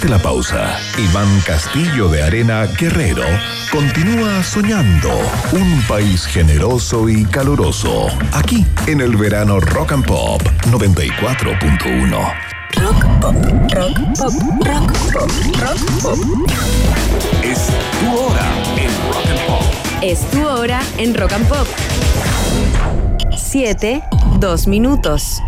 Después de la pausa, Iván Castillo de Arena Guerrero continúa soñando un país generoso y caluroso. Aquí, en el verano Rock and Pop 94.1. Rock pop, rock pop, rock pop, rock pop. Es tu hora en Rock and Pop. Es tu hora en Rock and Pop. 7, 2 minutos.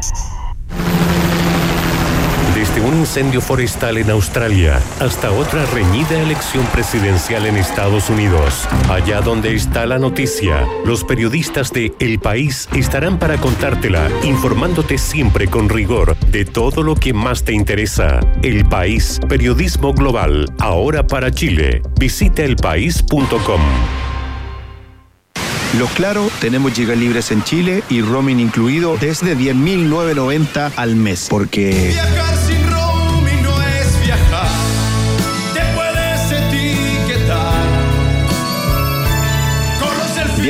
Desde un incendio forestal en Australia hasta otra reñida elección presidencial en Estados Unidos. Allá donde está la noticia, los periodistas de El País estarán para contártela, informándote siempre con rigor de todo lo que más te interesa. El País, periodismo global, ahora para Chile. Visita elpaís.com. Los Claro, tenemos gigas libres en Chile y roaming incluido desde 10.990 al mes. Porque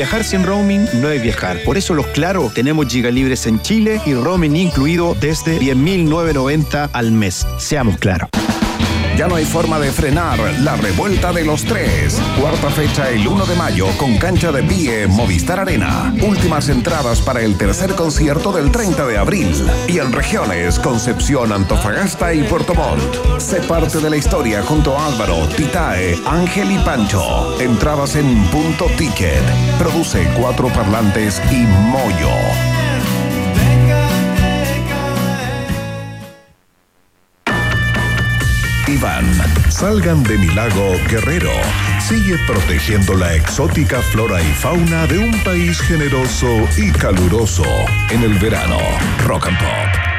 viajar sin roaming no es viajar. Por eso los Claro, tenemos gigas libres en Chile y roaming incluido desde 10.990 al mes. Seamos claros. Ya no hay forma de frenar la revuelta de los tres. Cuarta fecha el 1 de mayo con cancha de pie Movistar Arena. Últimas entradas para el tercer concierto del 30 de abril. Y en regiones Concepción, Antofagasta y Puerto Montt. Sé parte de la historia junto a Álvaro, Titae, Ángel y Pancho. Entradas en punto ticket. Produce cuatro parlantes y Moyo. Iván, salgan de mi lago Guerrero. Sigue protegiendo la exótica flora y fauna de un país generoso y caluroso en el verano. Rock and Pop.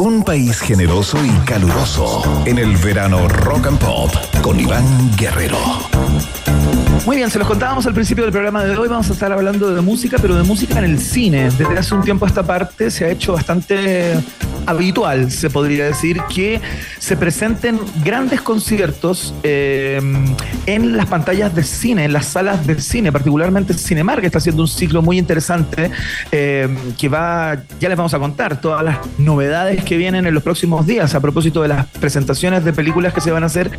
Un país generoso y caluroso en el verano Rock and Pop con Iván Guerrero. Muy bien, se los contábamos al principio del programa de hoy. Vamos a estar hablando de música, pero de música en el cine. Desde hace un tiempo a esta parte se ha hecho bastante habitual, se podría decir, que se presenten grandes conciertos eh, en las pantallas de cine, en las salas de cine, particularmente Cinemark, que está haciendo un ciclo muy interesante eh, que va, ya les vamos a contar todas las novedades que vienen en los próximos días a propósito de las presentaciones de películas que se van a hacer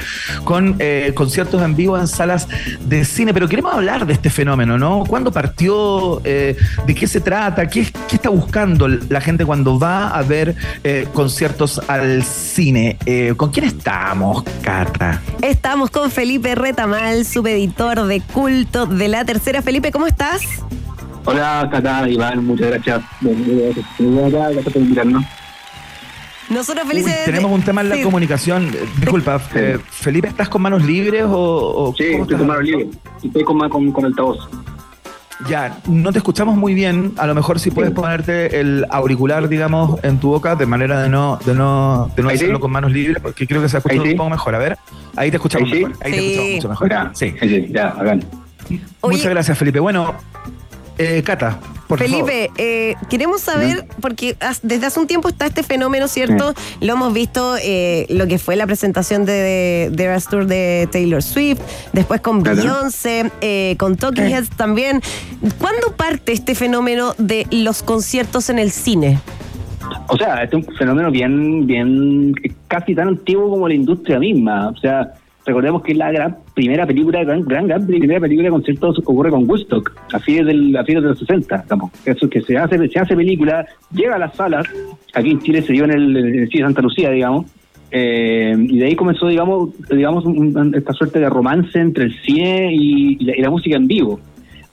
con eh, conciertos en vivo en salas de cine. Pero queremos hablar de este fenómeno, ¿no? ¿Cuándo partió? ¿De qué se trata? ¿Qué, ¿Qué está buscando la gente cuando va a ver eh, conciertos al cine? Eh, ¿Con quién estamos, Cata? Estamos con Felipe Retamal, subeditor de culto de la tercera. Felipe, ¿cómo estás? Hola, Cata, Iván, muchas gracias. Gracias por invitarnos. Nosotros felices. tenemos un tema en la sí. comunicación. Eh, Disculpa, eh, Felipe, ¿estás con manos libres o, o Sí, estoy con mano libre. Estoy con, con, con altavoz. Ya, no te escuchamos muy bien. A lo mejor si puedes ponerte el auricular, digamos, en tu boca, de manera de no, de no, de no hacerlo con manos libres, porque creo que se escucha un poco mejor. A ver, ahí te escuchamos ¿Ahí sí? mejor. Ahí te escuchamos mucho mejor. Ya, Sí. sí, ya, Muchas gracias, Felipe. Bueno, eh, Cata, por Felipe, eh, queremos saber, porque desde hace un tiempo está este fenómeno, ¿cierto? Lo hemos visto, eh, lo que fue la presentación de, de Eras Tour de Taylor Swift, después con Claro. Beyoncé, eh, con Talking Heads también. ¿Cuándo parte este fenómeno de los conciertos en el cine? O sea, este es un fenómeno bien, bien, casi tan antiguo como la industria misma. O sea, recordemos que la gran primera película, gran, gran, gran primera película de conciertos ocurre con Woodstock, a fines del, a fines de los 60, digamos. Eso que se hace, se hace película, llega a las salas, aquí en Chile se dio en el, en el cine Santa Lucía, digamos, eh, y de ahí comenzó, digamos, digamos esta suerte de romance entre el cine y, y la, y la música en vivo.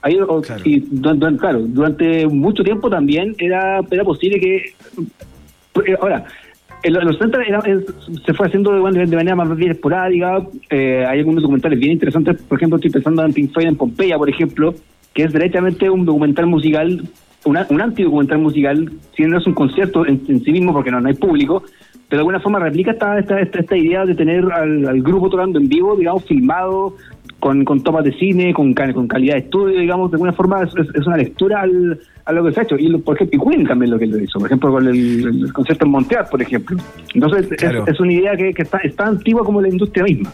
Ahí, Claro. y du- du- claro, durante mucho tiempo también era, era posible que eh, ahora, en los 70 era- es- se fue haciendo de, manera más bien esporádica. eh, hay algunos documentales bien interesantes. Por ejemplo, estoy pensando en Pink Floyd en Pompeya, por ejemplo, que es directamente un documental musical, una- un antidocumental musical, si no es un concierto en, en sí mismo porque no, no hay público, pero de alguna forma replica esta, esta, esta, esta idea de tener al grupo tocando en vivo, digamos, filmado, con, con tomas de cine, con, con calidad de estudio, digamos, de alguna forma es, una lectura al, a lo que se ha hecho. Y por ejemplo, Queen también lo que lo hizo, por ejemplo, con el, el concierto en Montreal, por ejemplo. Entonces, es, una idea que, que está, es tan antigua como la industria misma.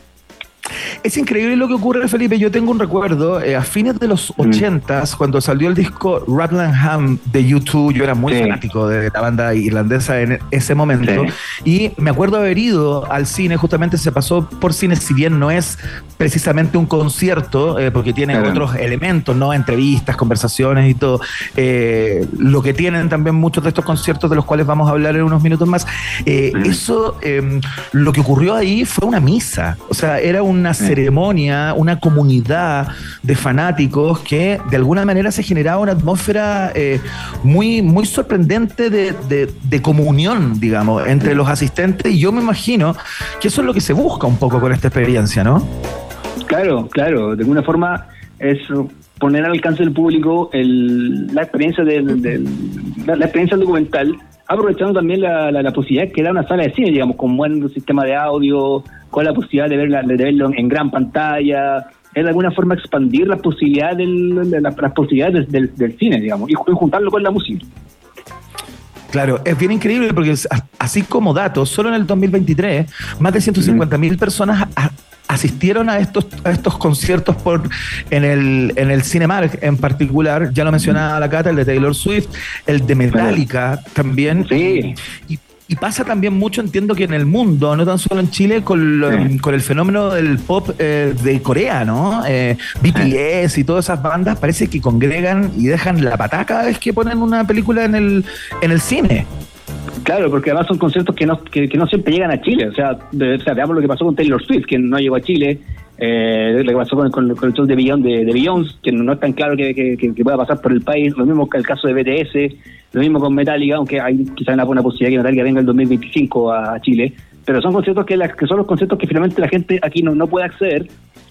Es increíble lo que ocurre, Felipe. Yo tengo un recuerdo eh, a fines de los 80s, cuando salió el disco Rutland de YouTube. Yo era muy Sí. fanático de la banda irlandesa en ese momento. Y me acuerdo haber ido al cine, justamente se pasó por cine, si bien no es precisamente un concierto, eh, porque tiene Claro. otros elementos, ¿no? Entrevistas, conversaciones y todo. Eh, lo que tienen también muchos de estos conciertos, de los cuales vamos a hablar en unos minutos más. Eh, Eso, eh, lo que ocurrió ahí fue una misa. O sea, era una ceremonia, una comunidad de fanáticos que de alguna manera se generaba una atmósfera eh, muy, muy sorprendente de, de- de comunión, digamos, entre los asistentes. Y yo me imagino que eso es lo que se busca un poco con esta experiencia, ¿no? Claro, claro. De alguna forma es poner al alcance del público el, la experiencia del, la, la experiencia documental, aprovechando también la, la, posibilidad que da una sala de cine, digamos, con buen sistema de audio, con la posibilidad de, verla, de verlo en gran pantalla, es de alguna forma expandir las posibilidades del, de la- las posibilidades del, del cine, digamos, y juntarlo con la música. Claro, es bien increíble porque así como datos, solo en el 2023 más de 150 mil personas a- asistieron a estos a estos conciertos por en el en el Cinemark en particular, ya lo mencionaba la Cata, el de Taylor Swift, el de Metallica también. Sí. Y, y pasa también mucho, entiendo que en el mundo, no tan solo en Chile, con, Sí. con el fenómeno del pop eh, de Corea, ¿no? Eh, BTS y todas esas bandas parece que congregan y dejan la patada cada vez que ponen una película en el, en el cine. Claro, porque además son conciertos que no, que, no siempre llegan a Chile. O sea, de- o sea, veamos lo que pasó con Taylor Swift, que no llegó a Chile. Eh, lo que pasó con, con, con el show de Beyoncé, de, de que no es tan claro que, que, pueda pasar por el país. Lo mismo que el caso de BTS, lo mismo con Metallica, aunque hay quizás una buena posibilidad que Metallica venga el 2025 a, a Chile. Pero son conciertos que, las- que son los conciertos que finalmente la gente aquí no, no puede acceder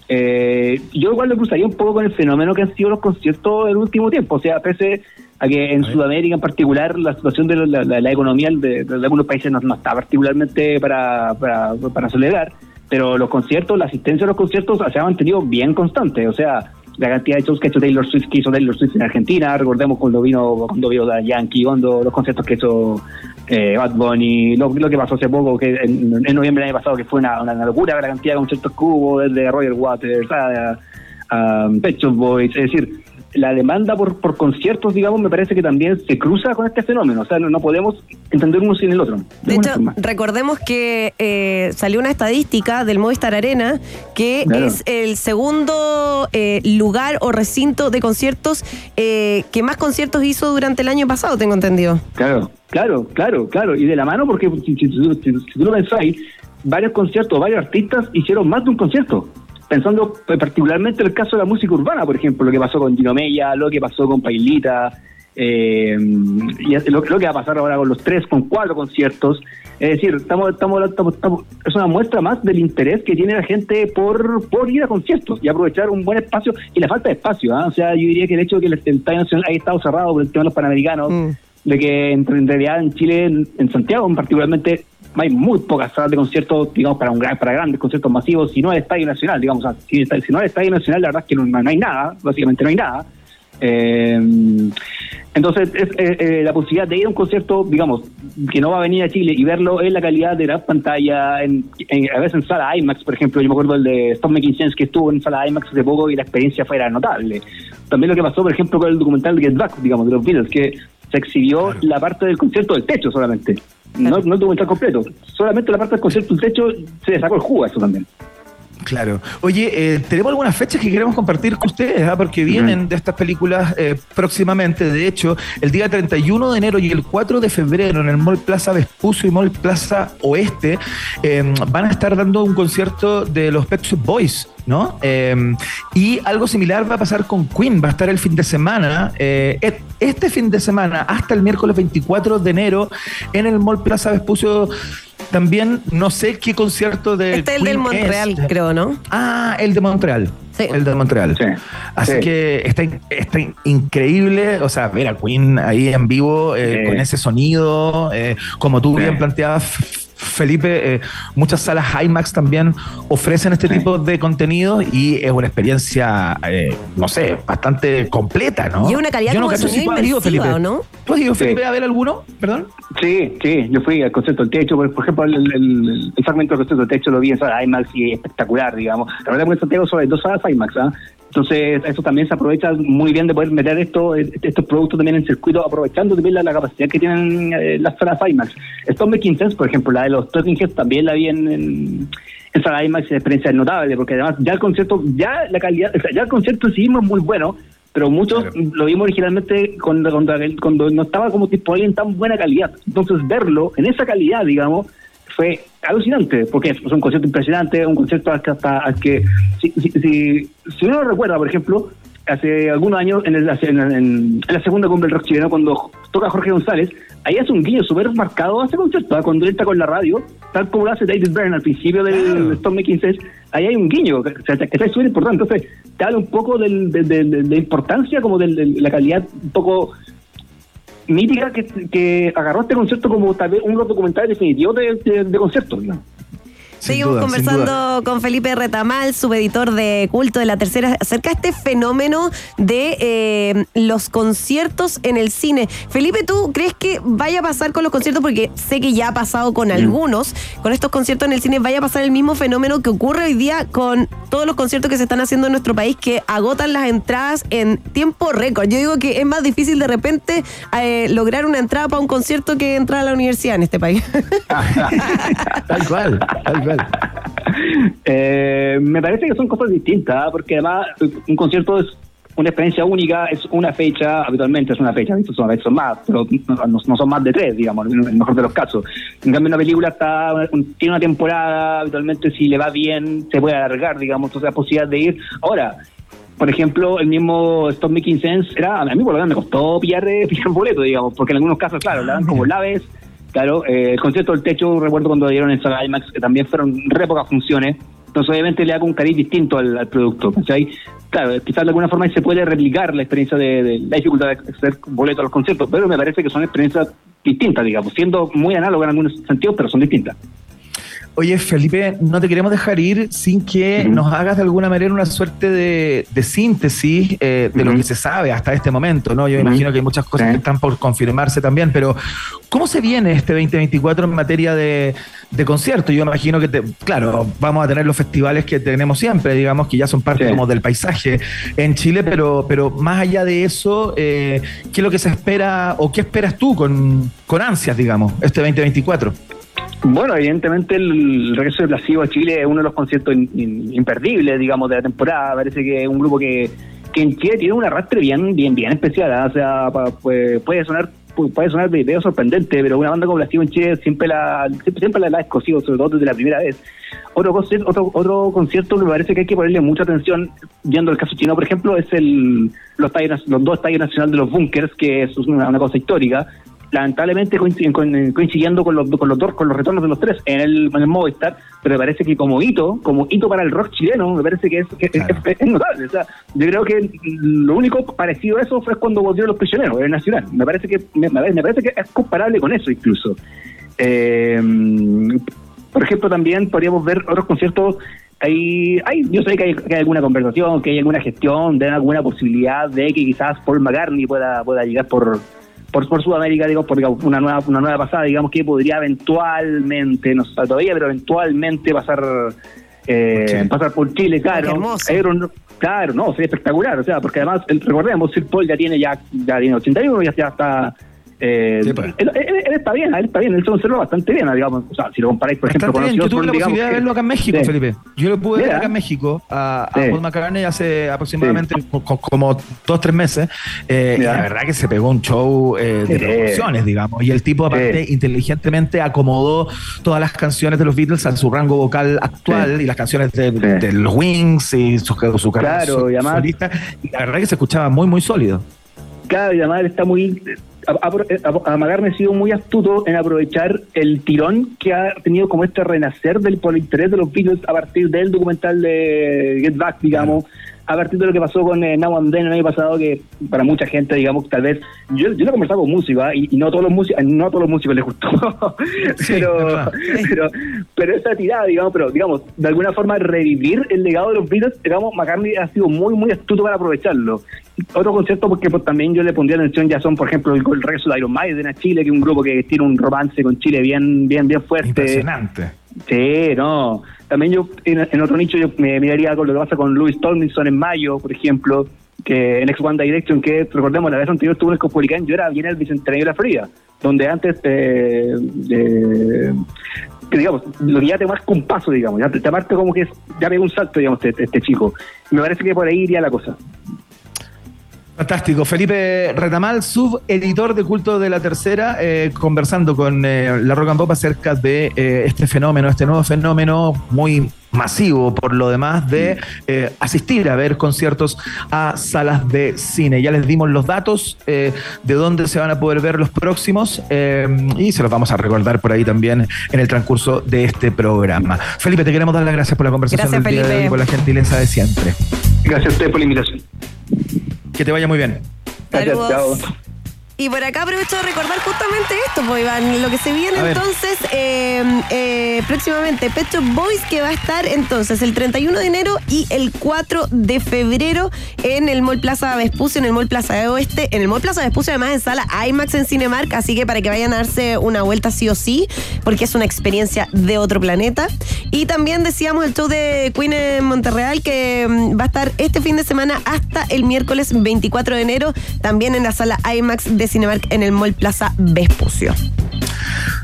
Eh, yo igual lo cruzaría un poco con el fenómeno que han sido los conciertos del último tiempo. O sea, pese a que en Sudamérica en particular la situación de la, la- la economía de, de algunos países no, no está particularmente para, para, para celebrar, pero los conciertos, la asistencia a los conciertos se ha mantenido bien constante. O sea, la cantidad de shows que ha hecho Taylor Swift, que hizo Taylor Swift en Argentina, recordemos cuando vino cuando vino la Yankee, cuando los conciertos que hizo eh, Bad Bunny, lo, que pasó hace poco, que en, noviembre del año pasado, que fue una, locura la cantidad de conciertos que desde Roger Waters a, a Shop Boys, es decir, la demanda por, por conciertos, digamos, me parece que también se cruza con este fenómeno, o sea, no, no podemos entender uno sin el otro. De hecho, forma. recordemos que eh, salió una estadística del Movistar Arena que Claro. es el segundo eh, lugar o recinto de conciertos eh, que más conciertos hizo durante el año pasado, tengo entendido. Claro, claro, claro, claro. Y de la mano, porque si, si- si- si- si tú lo pensáis, varios conciertos, varios artistas hicieron más de un concierto. Pensando eh, particularmente en el caso de la música urbana, por ejemplo, lo que pasó con Gino Mella, lo que pasó con Pailita, eh, y lo, lo que va a pasar ahora con los tres, con cuatro conciertos. Es decir, estamos, estamos, estamos- estamos- es una muestra más del interés que tiene la gente por, por ir a conciertos y aprovechar un buen espacio y la falta de espacio. ¿ah? O sea, yo diría que el hecho de que el, Estadio Nacional haya estado cerrado por el tema de los panamericanos, Mm. de que en, en realidad en Chile, en, en Santiago en particularmente, hay muy pocas salas de conciertos, digamos, para un gran, para grandes conciertos masivos, si no el Estadio Nacional, digamos, o sea, si, si no el Estadio Nacional, la verdad es que no, no hay nada, básicamente no hay nada. Eh, entonces, es, eh, eh, la posibilidad de ir a un concierto, digamos, que no va a venir a Chile y verlo en la calidad de la pantalla, en, en- a veces en sala IMAX, por ejemplo, yo me acuerdo el de Stop Making Sense que estuvo en sala IMAX hace poco y la experiencia fue era notable. También lo que pasó, por ejemplo, con el documental de Get Back, digamos, de los Beatles, que se exhibió la parte del concierto del techo solamente, no, no el documental completo, solamente la parte del concierto del techo se le sacó el jugo a eso también. Claro. Oye, eh, tenemos algunas fechas que queremos compartir con ustedes, ¿ah? porque vienen de estas películas eh, próximamente. De hecho, el día 31 de enero y el 4 de febrero en el Mall Plaza Vespucio y Mall Plaza Oeste eh, van a estar dando un concierto de los Pet Shop Boys. ¿No? Eh, y algo similar va a pasar con Queen, va a estar el fin de semana, eh, este fin de semana, hasta el miércoles 24 de enero, en el Mall Plaza Vespucio. También no sé qué concierto de. Este es el del Montreal, es. creo, ¿no? Ah, el de Montreal. Sí. El de Montreal. Sí. Así Sí. que está, está in- increíble, o sea, ver a Queen ahí en vivo eh, Sí. con ese sonido, eh, como tú Sí. bien planteabas, Felipe, eh, muchas salas IMAX también ofrecen este Sí. tipo de contenido y es una experiencia, eh, no sé, bastante completa, ¿no? Y una calidad Yo no como si sonido tú has ido, inmersiva, Felipe. ¿o no? ¿Tú has ido, Sí. Felipe, a ver alguno? Perdón. Sí, sí, yo fui al concierto del techo, por, por ejemplo, el, el, el fragmento del concierto del techo lo vi en sala IMAX y espectacular, digamos. La verdad en Santiago solo hay dos salas IMAX, ¿ah? Entonces, eso también se aprovecha muy bien de poder meter esto, estos productos también en circuito, aprovechando también la, la capacidad que tienen eh, las salas IMAX. Stone Making Sense, por ejemplo, la de los Talking Heads también la vi en, en, en sala IMAX la experiencia es notable, porque además ya el concierto, ya la calidad, o sea, ya el concierto sí mismo es muy bueno, pero muchos lo vimos originalmente cuando, cuando, cuando no estaba como disponible en tan buena calidad. Entonces, verlo en esa calidad, digamos, fue alucinante, porque es un concierto impresionante, un concierto hasta, al que si, si, si, uno recuerda, por ejemplo, hace algunos años en, el- en, en- la segunda cumbre del rock chileno, cuando toca Jorge González, ahí hace un guiño súper marcado a ese concierto, ¿ah? cuando él está con la radio, tal como lo hace David Byrne al principio del Making Sense, ahí hay un guiño, que, es súper importante. Entonces, te habla un poco del- de, de- de- de importancia, como de la calidad un poco mítica que, que agarró este concierto como tal vez uno de los documentales definitivos de, de, de conciertos. digamos. Sin Seguimos duda, conversando con Felipe Retamal, subeditor de culto de la tercera, acerca de este fenómeno de eh, los conciertos en el cine. Felipe, ¿tú crees que vaya a pasar con los conciertos? Porque sé que ya ha pasado con algunos, con estos conciertos en el cine, vaya a pasar el mismo fenómeno que ocurre hoy día con todos los conciertos que se están haciendo en nuestro país, que agotan las entradas en tiempo récord. Yo digo que es más difícil de repente eh, lograr una entrada para un concierto que entrar a la universidad en este país. Tal cual, tal cual. Eh, me parece que son cosas distintas, ¿ah? porque además un concierto es una experiencia única, es una fecha, habitualmente es una fecha, ¿viste? son, a veces son más, pero no, no son más de tres, digamos, en el mejor de los casos. En cambio, una película está un- tiene una temporada, habitualmente si le va bien, se puede alargar, digamos, entonces la posibilidad de ir. Ahora, por ejemplo, el mismo Stop Making Sense, era, a mí por lo menos me costó pillar, eh, pillar boleto, digamos, porque en algunos casos, claro, le dan como laves, Claro, eh, el concierto del techo, recuerdo cuando dieron en Sala IMAX, que también fueron re pocas funciones. Entonces, obviamente, le hago un cariz distinto al, al producto. ¿cachai? Claro, quizás de alguna forma se puede replicar la experiencia de, la dificultad de hacer boletos a los conciertos, pero me parece que son experiencias distintas, digamos, siendo muy análogas en algunos sentidos, pero son distintas. Oye, Felipe, no te queremos dejar ir sin que nos hagas de alguna manera una suerte de, de síntesis eh, de lo que se sabe hasta este momento, ¿no? Yo imagino que hay muchas cosas que están por confirmarse también, pero ¿cómo se viene este 2024 en materia de, de conciertos? Yo imagino que, te- claro, vamos a tener los festivales que tenemos siempre, digamos, que ya son parte Sí. como del paisaje en Chile, pero, pero más allá de eso, eh, ¿qué es lo que se espera o qué esperas tú con, con ansias, digamos, este 2024? Bueno, evidentemente el regreso de Placebo a Chile es uno de los conciertos imperdibles, digamos, de la temporada. Parece que es un grupo que, que en Chile tiene un arrastre bien, bien, bien especial. ¿ah? O sea, pues, puede sonar pu- puede sonar de video sorprendente, pero una banda como Placebo en Chile siempre la siempre, siempre la, ha escogido, sobre todo desde la primera vez. Otro concierto, otro, otro concierto me parece que hay que ponerle mucha atención, viendo el caso chino, por ejemplo, es el los, estadios- los dos estadios nacionales de los bunkers, que es una cosa histórica lamentablemente coin- coincidiendo con los con los dos con los retornos de los tres en el, en el Movistar pero me parece que como hito como hito para el rock chileno me parece que es, que es- Claro. es- es notable. O sea yo creo que lo único parecido a eso fue cuando volvieron los prisioneros en el nacional. Me parece que me, me parece que es comparable con eso incluso. Eh, por ejemplo también podríamos ver otros conciertos. Hay, hay, yo sé que hay, que hay alguna conversación, que hay alguna gestión, de alguna posibilidad de que quizás Paul McCartney pueda, pueda llegar por, por, por Sudamérica, digamos, por digamos, una nueva, una nueva pasada, digamos que podría eventualmente, no se sabe todavía, pero eventualmente pasar, eh, Chile. pasar por Chile, claro. Claro, no, sería espectacular, o sea, porque además, el- recordemos, Sir Paul ya tiene ya, ya tiene 81, ya, ya está... Eh, Sí, pues. él, él- él está bien, él está bien, él se conserva bastante bien, digamos, o sea, si lo comparáis, por ejemplo, Bastante bien. Yo tuve la digamos posibilidad de verlo acá en México, Sí. Felipe. Yo lo pude ver acá en México a, a Sí. Paul McCartney hace aproximadamente co- co- como dos, tres meses. Eh, y la verdad que se pegó un show eh, de proporciones, digamos. Y el tipo, aparte, inteligentemente acomodó todas las canciones de los Beatles a su rango vocal actual y las canciones de, los Wings y su, su carrera Claro, so- y además- solista. Y la verdad que se escuchaba muy, muy sólido. Claro, y además él está muy. A, a, a Magarne ha sido muy astuto en aprovechar el tirón que ha tenido como este renacer del por interés de los Beatles a partir del documental de Get Back, digamos, a partir de lo que pasó con eh, Now and Then el año pasado, que para mucha gente, digamos, tal vez. Yo, yo lo he conversado con músicos ¿ah? y, y no, todos los músicos, no a todos los músicos les gustó, pero, pero, pero esa tirada, digamos, pero digamos, de alguna forma revivir el legado de los Beatles, digamos, McCartney ha sido muy, muy astuto para aprovecharlo. Otro concepto porque pues, también yo le pondría atención ya son, por ejemplo, el, el regreso de Iron Maiden a Chile, que es un grupo que tiene un romance con Chile bien, bien, bien fuerte. Impresionante. Sí, no. También yo, en, otro nicho, yo me miraría con lo que pasa con Louis Tomlinson en mayo, por ejemplo, que en Ex One Direction, que recordemos, la vez anterior estuvo en el Cosmopolitan, yo era bien el Bicentenario de la Florida, donde antes, eh, digamos, lo que ya te marca un paso, digamos, ya te, marca como que ya pega un salto, digamos, este, este chico. Me parece que por ahí iría la cosa. Fantástico. Felipe Retamal, subeditor de Culto de la Tercera, eh, conversando con eh, la Rock and Pop acerca de eh, este fenómeno, este nuevo fenómeno muy masivo por lo demás de eh, asistir a ver conciertos a salas de cine. Ya les dimos los datos eh, de dónde se van a poder ver los próximos eh, y se los vamos a recordar por ahí también en el transcurso de este programa. Felipe, te queremos dar las gracias por la conversación Gracias, del día de hoy, por la gentileza de siempre. Gracias a ustedes por la invitación. Que te vaya muy bien. Gracias, Saludos. chao. Y por acá aprovecho de recordar justamente esto, pues Iván, lo que se viene entonces eh, eh, próximamente, Pet Shop Boys, que va a estar entonces el 31 de enero y el 4 de febrero en el Mall Plaza Vespucio, en el Mall Plaza de Oeste, en el Mall Plaza Vespucio además en sala IMAX en Cinemark, así que para que vayan a darse una vuelta sí o sí, porque es una experiencia de otro planeta. Y también decíamos el show de Queen en Monterreal, que mm, va a estar este fin de semana hasta el miércoles 24 de enero, también en la sala IMAX de Cinemark en el Mall Plaza Vespucio.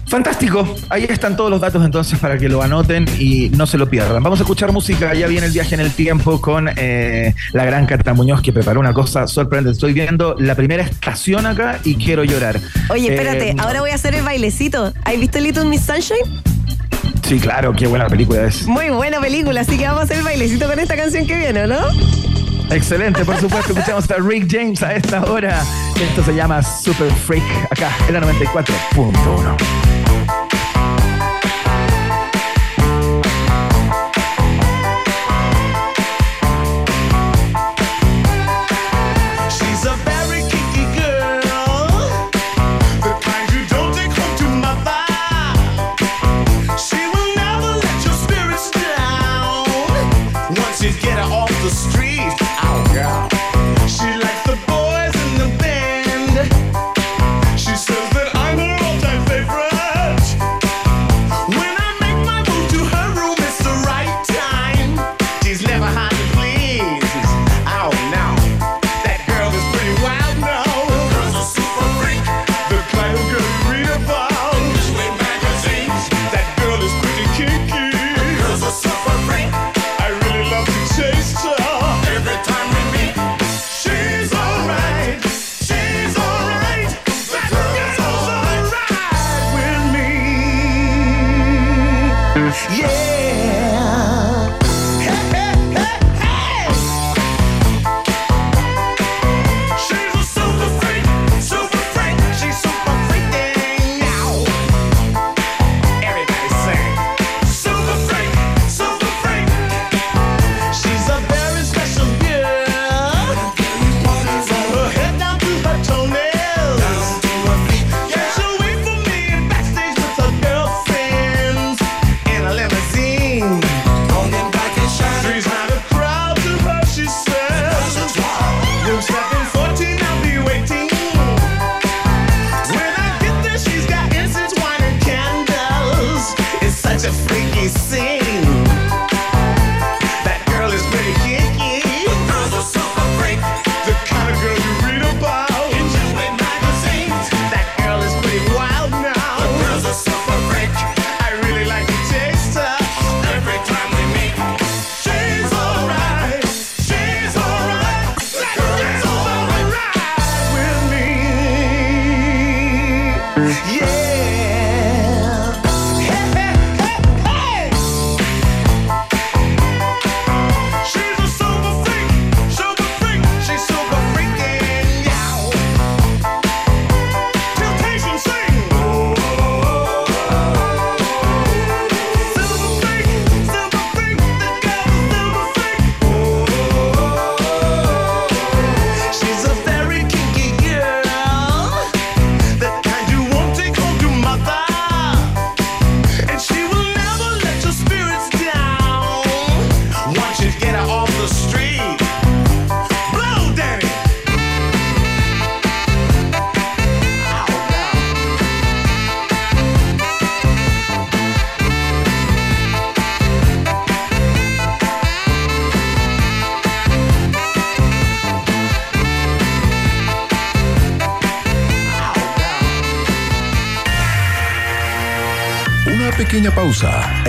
Fantástico. Ahí están todos los datos entonces para que lo anoten y no se lo pierdan. Vamos a escuchar música. Ya viene el viaje en el tiempo con eh, la gran Cata Muñoz que preparó una cosa sorprendente. Estoy viendo la primera estación acá y quiero llorar. Oye, espérate, Eh, ahora voy a hacer el bailecito. ¿Has visto Little Miss Sunshine? Sí, claro, qué buena película es. Muy buena película, así que vamos a hacer el bailecito con esta canción que viene, ¿no? Excelente, por supuesto. Escuchamos a Rick James a esta hora. Esto se llama Super Freak acá en la 94.1.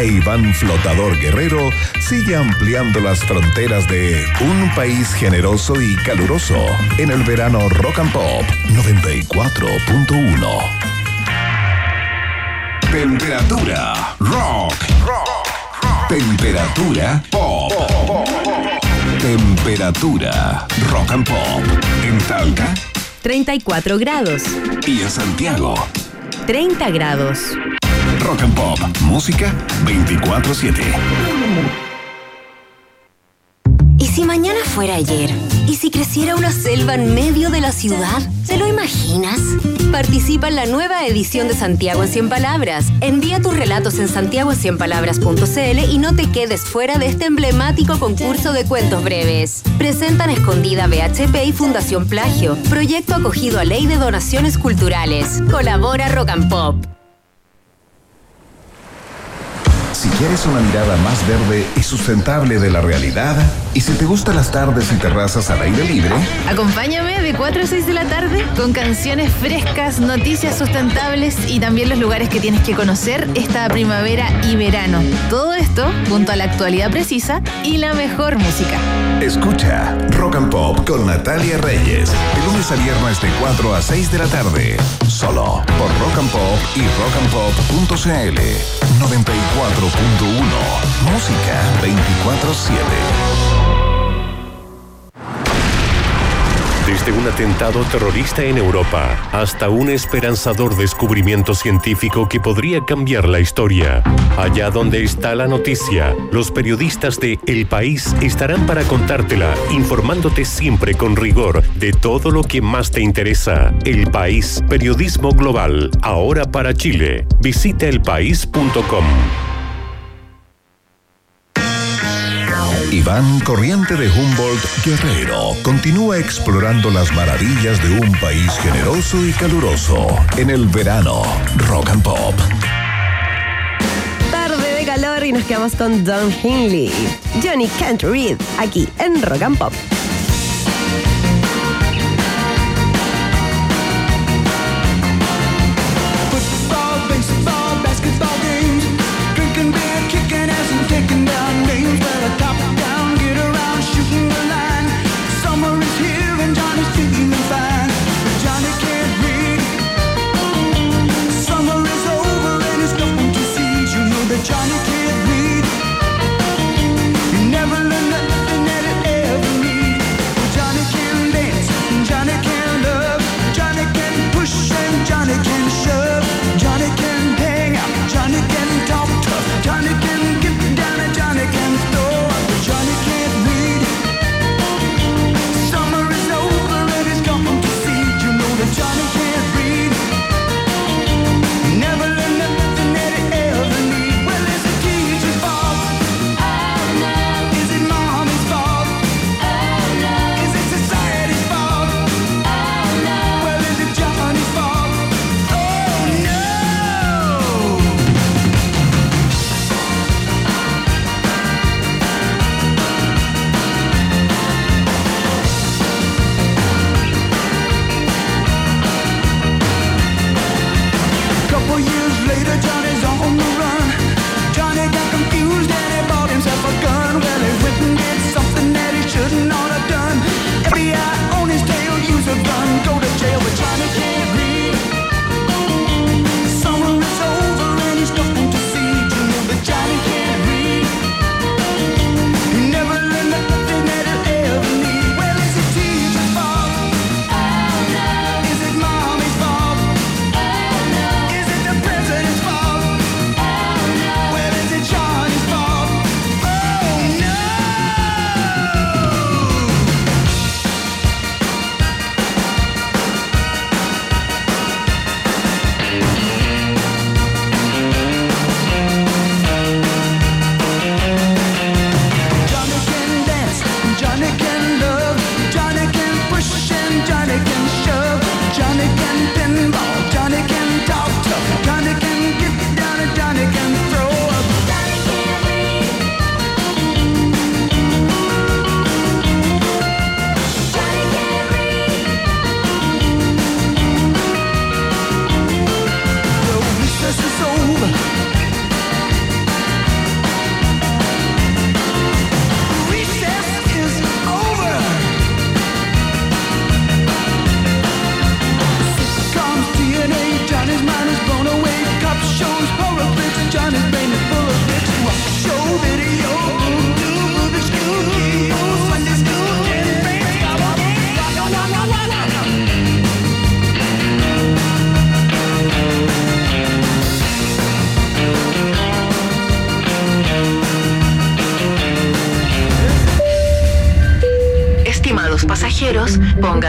e Iván Flotador Guerrero sigue ampliando las fronteras de un país generoso y caluroso en el verano Rock and Pop 94.1. Temperatura rock. Temperatura pop. Temperatura rock and pop. En Talca 34 grados. y en Santiago. 30 grados. Rock and Pop. Música 24-7. ¿Y si mañana fuera ayer? ¿Y si creciera una selva en medio de la ciudad? ¿Te lo imaginas? Participa en la nueva edición de Santiago en 100 Palabras. Envía tus relatos en santiagoencienpalabras.cl y no te quedes fuera de este emblemático concurso de cuentos breves. Presentan Escondida BHP y Fundación Plagio. Proyecto acogido a Ley de Donaciones Culturales. Colabora Rock and Pop. Si quieres una mirada más verde y sustentable de la realidad, y si te gustan las tardes y terrazas al aire libre, Acompáñame de 4 a 6 de la tarde con canciones frescas, noticias sustentables y también los lugares que tienes que conocer esta primavera y verano. Todo esto junto a la actualidad precisa y la mejor música. escucha Rock and Pop con Natalia Reyes, de lunes a viernes de 4 a 6 de la tarde, solo por Rock and Pop y rockandpop.cl 94.1, música 24-7. Desde un atentado terrorista en Europa hasta un esperanzador descubrimiento científico que podría cambiar la historia. Allá donde está la noticia, los periodistas de El País estarán para contártela, informándote siempre con rigor de todo lo que más te interesa. El País, periodismo global, ahora para Chile. Visita elpaís.com. Iván Corriente de Humboldt Guerrero continúa explorando las maravillas de un país generoso y caluroso en el verano Rock and Pop. Tarde de calor y nos quedamos con Don Hinley. Johnny Can't Read, aquí en Rock and Pop.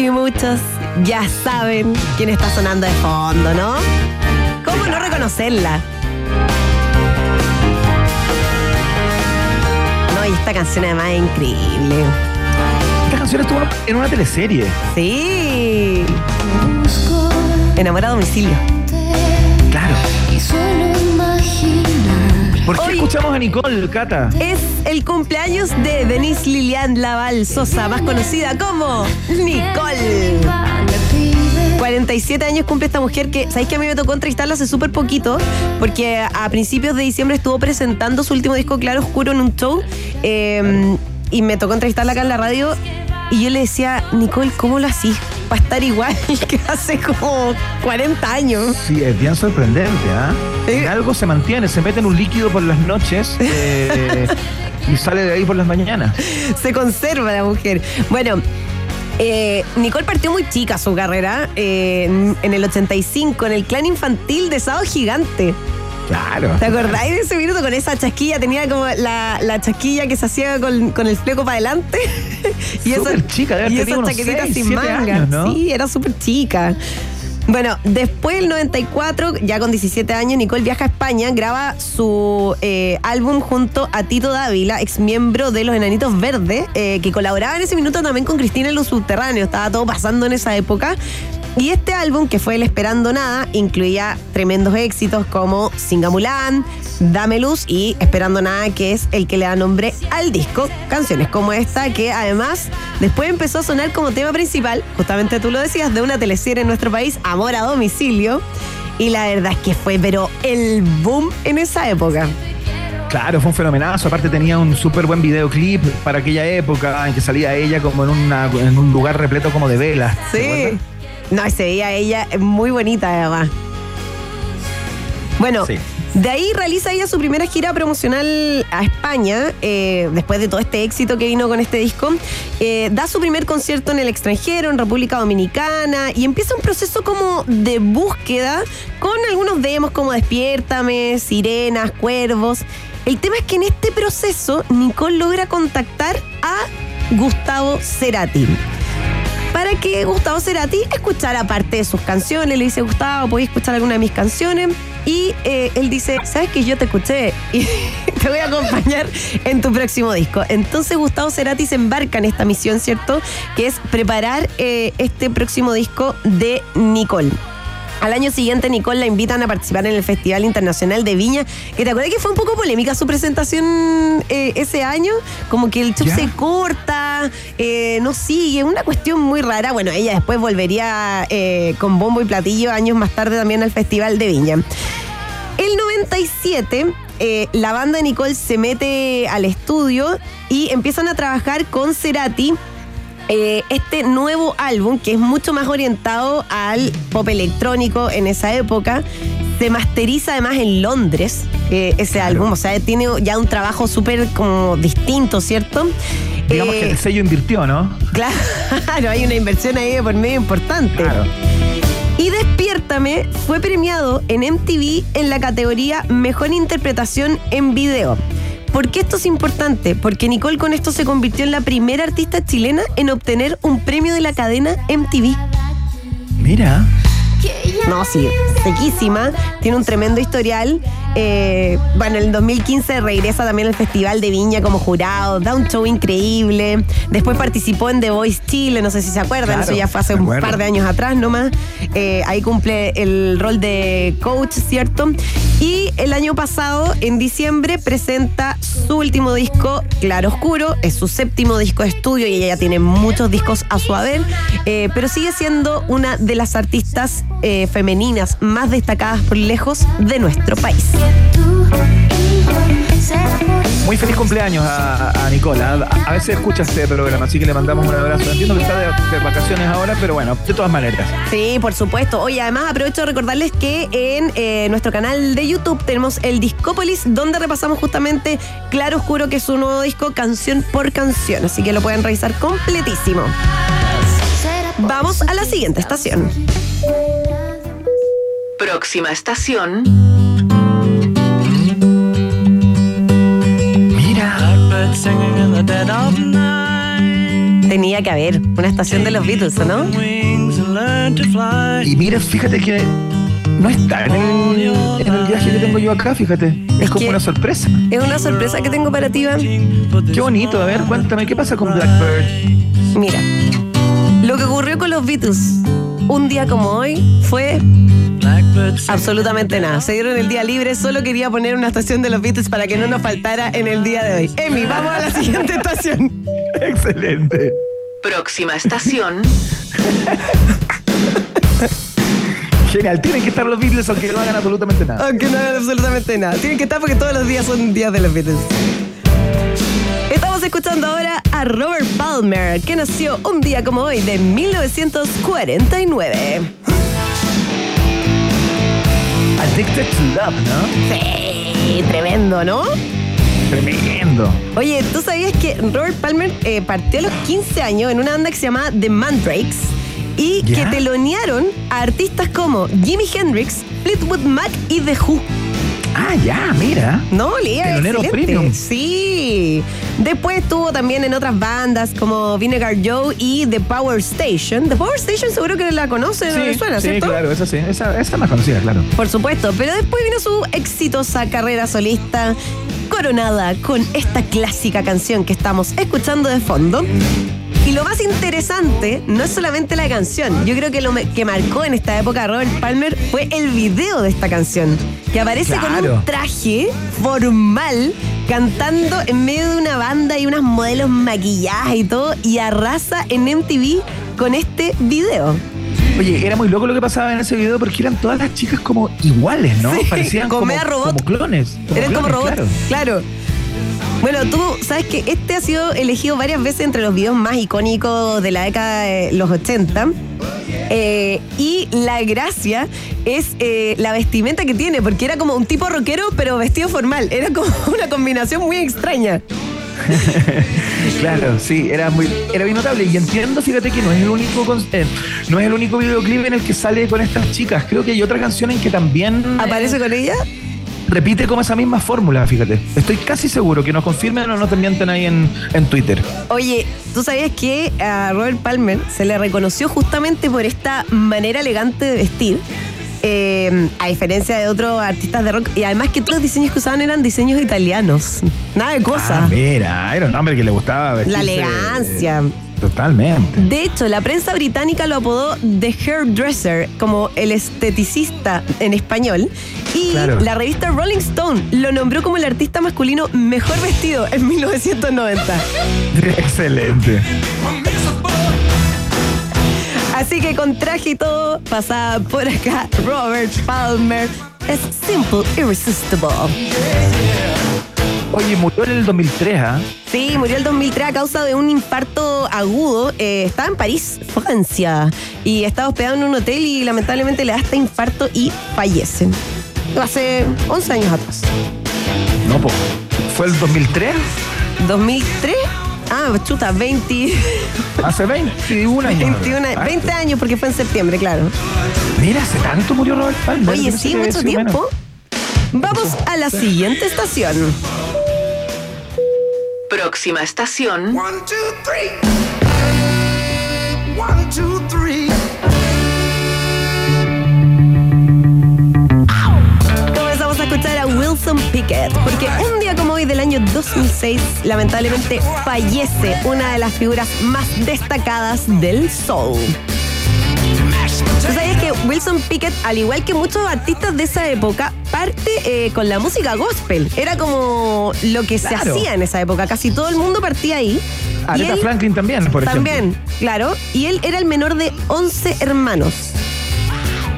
Y muchas ya saben quién está sonando de fondo, ¿no? ¿Cómo no reconocerla? No, y esta canción además es increíble. Esta canción estuvo en una teleserie. Sí. Enamorado a domicilio. Claro. ¿Por qué Hoy- escuchamos a Nicole, Cata? Es el cumpleaños de Denise Lilian Laval Sosa, más conocida como Nicole. 47 años cumple esta mujer que, ¿sabéis que a mí me tocó entrevistarla hace súper poquito? Porque a principios de diciembre estuvo presentando su último disco Claro Oscuro en un show eh, y me tocó entrevistarla acá en la radio y yo le decía, Nicole, ¿cómo lo hacís? Para estar igual que hace como 40 años. Sí, es bien sorprendente, ¿ah? Algo se mantiene, se mete en un líquido por las noches eh, y sale de ahí por las mañanas. se conserva la mujer. Bueno, eh, Nicole partió muy chica su carrera, eh, en- en el 85, en el clan infantil de Sábado Gigante. Claro. ¿Te acordáis de ese minuto con esa chasquilla? Tenía como la, la chasquilla que se hacía con, con el fleco para adelante. Súper chica, debe haber y chaquetitas seis, sin manga. años, ¿no? Sí, era súper chica. Bueno, después del 94, ya con 17 años, Nicole viaja a España, graba su eh, álbum junto a Tito Dávila, ex miembro de Los Enanitos Verdes, eh, que colaboraba en ese minuto también con Cristina en Los Subterráneos. Estaba todo pasando en esa época. Y este álbum, que fue El Esperando Nada, incluía tremendos éxitos como Singamulán, Dame Luz y Esperando Nada, que es el que le da nombre al disco. Canciones como esta, que además después empezó a sonar como tema principal, justamente tú lo decías, de una teleserie en nuestro país, Amor a Domicilio. Y la verdad es que fue, pero el boom en esa época. Claro, fue un fenomenazo. Aparte tenía un súper buen videoclip para aquella época en que salía ella como en, una, en un lugar repleto como de velas. ¿te Sí. No, se veía ella muy bonita además. Bueno, Sí. de ahí realiza ella su primera gira promocional a España, eh, después de todo este éxito que vino con este disco. Eh, da su primer concierto en el extranjero, en República Dominicana, y empieza un proceso como de búsqueda con algunos demos como Despiértame, Sirenas, Cuervos. El tema es que en este proceso Nicole logra contactar a Gustavo Cerati para que Gustavo Cerati escuchara parte de sus canciones. Le dice, Gustavo, ¿podés escuchar alguna de mis canciones? Y eh, él dice, ¿sabes que yo te escuché? Y te voy a acompañar en tu próximo disco. Entonces Gustavo Cerati se embarca en esta misión, ¿cierto? Que es preparar eh, este próximo disco de Nicole. Al año siguiente, Nicole la invitan a participar en el Festival Internacional de Viña, que te acuerdas que fue un poco polémica su presentación eh, ese año, como que el show Ya. se corta, eh, no sigue, una cuestión muy rara. Bueno, ella después volvería eh, con bombo y platillo años más tarde también al Festival de Viña. El 97, eh, la banda de Nicole se mete al estudio y empiezan a trabajar con Cerati eh, este nuevo álbum, que es mucho más orientado al pop electrónico en esa época, se masteriza además en Londres, eh, ese álbum, o sea, tiene ya un trabajo súper como distinto, ¿cierto? Digamos Eh, que el sello invirtió, ¿no? Claro, hay una inversión ahí de por medio importante. Claro. Y Despiértame fue premiado en MTV en la categoría Mejor Interpretación en Video. ¿Por qué esto es importante? Porque Nicole con esto se convirtió en la primera artista chilena en obtener un premio de la cadena MTV. Mira. No, sí, sequísima. Tiene un tremendo historial. Eh, bueno, en el 2015 regresa también al Festival de Viña como jurado. Da un show increíble. Después participó en The Voice Chile, no sé si se acuerdan. Claro, Eso ya fue hace un par de años atrás nomás. Eh, ahí cumple el rol de coach, ¿cierto? Y el año pasado, en diciembre, presenta su último disco, Claro Oscuro. Es su séptimo disco de estudio y ella ya tiene muchos discos a su haber. eh, pero sigue siendo una de las artistas eh, femeninas más destacadas por lejos de nuestro país. Muy feliz cumpleaños a, a- a Nicola. A, a veces escucha este programa, así que le mandamos un abrazo. Entiendo que está de, de vacaciones ahora, pero bueno, de todas maneras. Sí, por supuesto. Oye, además aprovecho de recordarles que en eh, nuestro canal de YouTube tenemos el Discópolis, donde repasamos justamente Claro Oscuro, que es su nuevo disco, canción por canción. Así que lo pueden revisar completísimo. Vamos a la siguiente estación. Próxima estación. Tenía que haber una estación de los Beatles, ¿o ¿no? Y mira, fíjate que no está en el, en el viaje que tengo yo acá, fíjate. Es, como una sorpresa. Es una sorpresa que tengo para ti, Iván. Qué bonito, a ver, cuéntame, ¿qué pasa con Blackbird? Mira, lo que ocurrió con los Beatles un día como hoy fue absolutamente nada. Se dieron el día libre, solo quería poner una estación de los Beatles para que no nos faltara en el día de hoy. Emi, vamos a la siguiente estación. Excelente. Próxima estación. Genial, tienen que estar los Beatles aunque no hagan absolutamente nada. Aunque no hagan absolutamente nada. Tienen que estar porque todos los días son días de los Beatles. Estamos escuchando ahora a Robert Palmer, que nació un día como hoy de 1949. Addicted to Love, ¿no? Sí, tremendo, ¿no? Tremendo. Oye, ¿tú sabías que Robert Palmer eh, partió a los 15 años en una banda que se llamaba The Mandrakes y ¿Ya? que telonearon a artistas como Jimi Hendrix, Fleetwood Mac y The Who? Ah, ya, mira. No, Lía, excelente. premium. Sí. Después estuvo también en otras bandas como Vinegar Joe y The Power Station. The Power Station seguro que la conocen, no le suena, sí, ¿cierto? claro, esa sí. Esa, esa es más conocida, claro. Por supuesto, pero después vino su exitosa carrera solista, coronada con esta clásica canción que estamos escuchando de fondo. Y lo más interesante no es solamente la canción, yo creo que lo que marcó en esta época a Robert Palmer fue el video de esta canción, que aparece con Claro. un traje formal cantando en medio de una banda y unas modelos maquilladas y todo, y arrasa en MTV con este video. Oye, era muy loco lo que pasaba en ese video porque eran todas las chicas como iguales, ¿no? Sí, Parecían como como, robot. como clones. Eran como clones, robots. claro. Claro. Bueno, tú sabes que este ha sido elegido varias veces entre los videos más icónicos de la década de los 80. Eh, y la gracia es eh, la vestimenta que tiene, porque era como un tipo rockero, pero vestido formal. Era como una combinación muy extraña. Claro, sí, era muy, era bien notable. Y entiendo, fíjate que no es el único con- eh, no es el único videoclip en el que sale con estas chicas. Creo que hay otra canción en que también ¿Aparece con ella? Repite como esa misma fórmula, fíjate. Estoy casi seguro que nos confirmen o nos mienten ahí en, en Twitter. Oye, ¿tú sabías que a Robert Palmer se le reconoció justamente por esta manera elegante de vestir? Eh, a diferencia de otros artistas de rock. Y además que todos los diseños que usaban eran diseños italianos. Nada de cosas. Ah, mira, era un hombre que le gustaba vestirse, La elegancia. eh, totalmente. De hecho, la prensa británica lo apodó The Hairdresser, como el esteticista en español. Y Claro. la revista Rolling Stone lo nombró como el artista masculino mejor vestido en 1990. Excelente. Así que con traje y todo, pasaba por acá Robert Palmer. Es simple, irresistible. Oye, murió en el 2003, ¿ah? Sí, murió el 2003 a causa de un infarto agudo. Eh, estaba en París, Francia, y estaba hospedado en un hotel y lamentablemente le da este infarto y fallece. Hace 11 años atrás. No, po. ¿Fue el 2003? ¿2003? Ah, chuta, 20, Hace 21 años. 21, Ah, 20 años porque fue en septiembre, claro. Mira, hace tanto murió Robert Palmer. Oye, sí, mucho menos. tiempo. Vamos a la siguiente estación. Próxima estación. Comenzamos a escuchar a Wilson Pickett, porque un día como hoy del año 2006, lamentablemente fallece una de las figuras más destacadas del soul. ¿Tú sabías que Wilson Pickett, al igual que muchos artistas de esa época, parte eh, con la música gospel? Era como lo que se hacía en esa época. Casi todo el mundo partía ahí. Aretha él- Franklin también, por ejemplo. También, claro. Y él era el menor de 11 hermanos.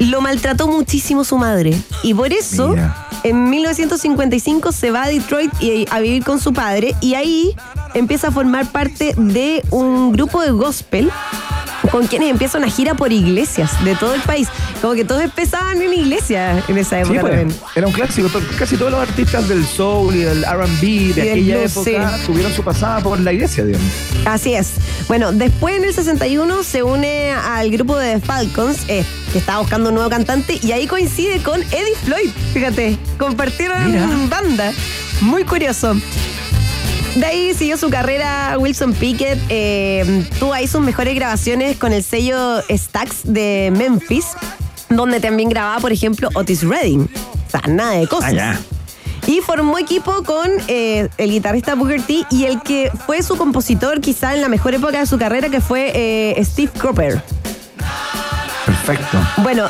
Lo maltrató muchísimo su madre. Y por eso Mira. en 1955 se va a Detroit y, a vivir con su padre y ahí empieza a formar parte de un grupo de gospel con quienes empieza una gira por iglesias de todo el país. Como que todos empezaban en iglesias en esa Sí, época pues, también. era un clásico. Casi todos los artistas del soul y del R&B de aquella blues, época sí. tuvieron su pasada por la iglesia, digamos. Así es. Bueno, después en el 61 se une al grupo de Falcons, eh, que estaba buscando un nuevo cantante, y ahí coincide con Eddie Floyd. Fíjate, compartieron Mira. banda. Muy curioso. De ahí siguió su carrera Wilson Pickett. eh, tuvo ahí sus mejores grabaciones con el sello Stax de Memphis, donde también grababa, por ejemplo, Otis Redding. O sea, nada de cosas. Ya. Y formó equipo con eh, el guitarrista Booker T y el que fue su compositor quizá en la mejor época de su carrera, que fue eh, Steve Cropper. Perfecto. Bueno,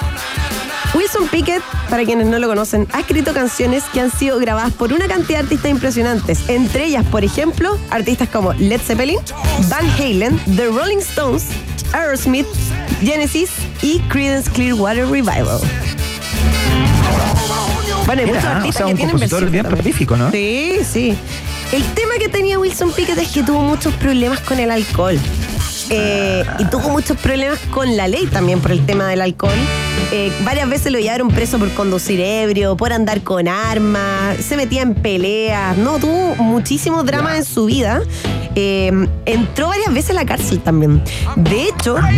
Wilson Pickett, para quienes no lo conocen, ha escrito canciones que han sido grabadas por una cantidad de artistas impresionantes. Entre ellas, por ejemplo, artistas como Led Zeppelin, Van Halen, The Rolling Stones, Aerosmith, Genesis y Creedence Clearwater Revival. Bueno, hay muchos o artistas sea, que un tienen compositor bien también. prolífico, ¿no? Sí, sí. El tema que tenía Wilson Pickett es que tuvo muchos problemas con el alcohol. Eh, y tuvo muchos problemas con la ley también por el tema del alcohol. Eh, varias veces lo llevaron preso por conducir ebrio, por andar con armas, se metía en peleas, no, tuvo muchísimos dramas en su vida. Eh, entró varias veces a la cárcel también. De hecho, Ah,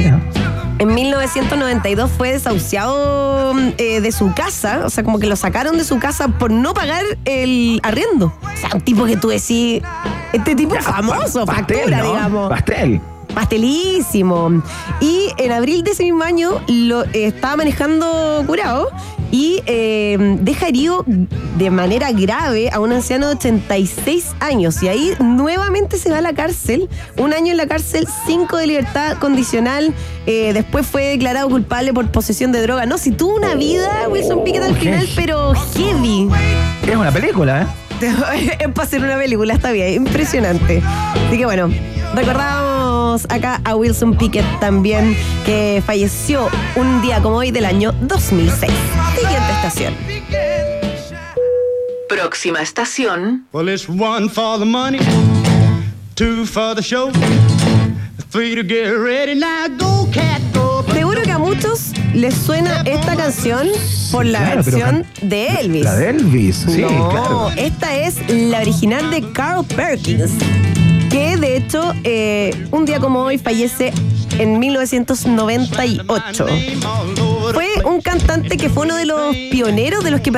en 1992 fue desahuciado eh, de su casa, o sea, como que lo sacaron de su casa por no pagar el arriendo. O sea, un tipo que tú decís, este tipo es famoso, Pastel, factura, ¿no? digamos. Pastel. Pastelísimo. Y en abril de ese mismo año lo eh, estaba manejando curado y eh, deja herido de manera grave a un anciano de 86 años. Y ahí nuevamente se va a la cárcel. Un año en la cárcel, cinco de libertad condicional. Eh, después fue declarado culpable por posesión de droga. No, si tuvo una vida, Wilson Pickett al Ok. final, pero heavy. Es una película, ¿eh? Es para hacer una película, está bien, impresionante. Así que bueno, recordamos acá a Wilson Pickett también, que falleció un día como hoy del año 2006. Siguiente estación. Próxima estación. Well, it's one for the money, two for the show, three to get ready. Now go, cat, muchos les suena esta canción por la Claro, pero versión de Elvis. La de Elvis, sí, no, claro. esta es la original de Carl Perkins, que de hecho eh, un día como hoy fallece en 1998. Fue un cantante que fue uno de los pioneros de los que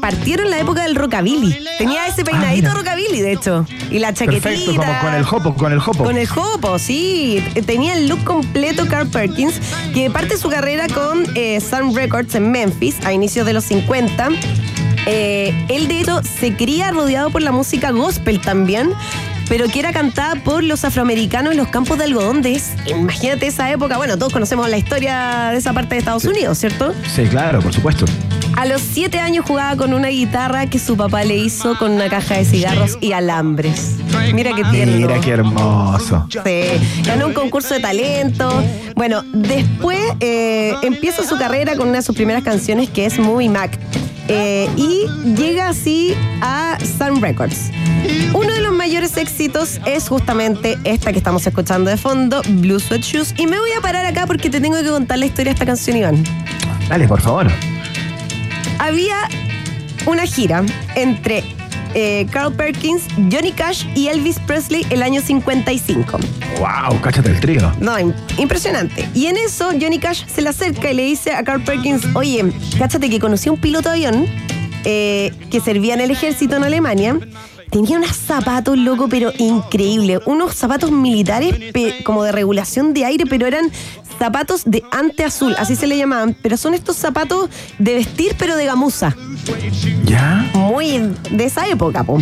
partieron la época del rockabilly. Tenía ese peinadito mira. rockabilly, de hecho. Y la chaquetita. Perfecto, como con el jopo, con el jopo. Con el jopo, sí. Tenía el look completo Carl Perkins, que parte su carrera con eh, Sun Records en Memphis a inicios de los 50. Eh, él, de hecho, se cría rodeado por la música gospel también, pero que era cantada por los afroamericanos en los campos de algodón de Imagínate esa época. Bueno, todos conocemos la historia de esa parte de Estados Unidos, ¿cierto? Sí, claro, por supuesto. A los siete años jugaba con una guitarra que su papá le hizo con una caja de cigarros y alambres. Mira qué tierno. Mira qué hermoso. Sí, ganó un concurso de talento. Bueno, después eh, empieza su carrera con una de sus primeras canciones que es Movie Mac. Eh, y llega así a Sun Records. Uno de los mayores éxitos es justamente esta que estamos escuchando de fondo, Blue Sweat Shoes. Y me voy a parar acá porque te tengo que contar la historia de esta canción, Iván. Dale, por favor. Había una gira entre eh, Carl Perkins, Johnny Cash y Elvis Presley el año 55. Wow, cáchate el trío. No, im- impresionante. Y en eso Johnny Cash se le acerca y le dice a Carl Perkins, oye, cáchate que conocí a un piloto de avión eh, que servía en el ejército en Alemania. Tenía unos zapatos, loco, pero increíble. Unos zapatos militares como de regulación de aire, pero eran zapatos de ante azul, así se le llamaban. Pero son estos zapatos de vestir, pero de gamuza ¿Ya? muy de esa época, po.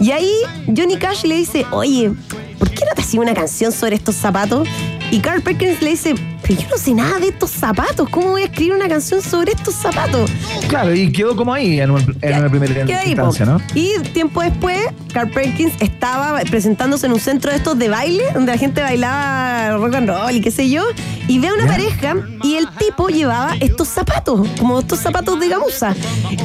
Y ahí Johnny Cash le dice, oye, ¿por qué no te hacía una canción sobre estos zapatos? Y Carl Perkins le dice, pero yo no sé nada de estos zapatos. ¿Cómo voy a escribir una canción sobre estos zapatos? Claro, y quedó como ahí en, un- en una primera ahí, instancia. ¿no? Y tiempo después, Carl Perkins estaba presentándose en un centro de estos de baile, donde la gente bailaba rock and roll y qué sé yo, y ve a una Ya. pareja y el tipo llevaba estos zapatos, como estos zapatos de gamuza.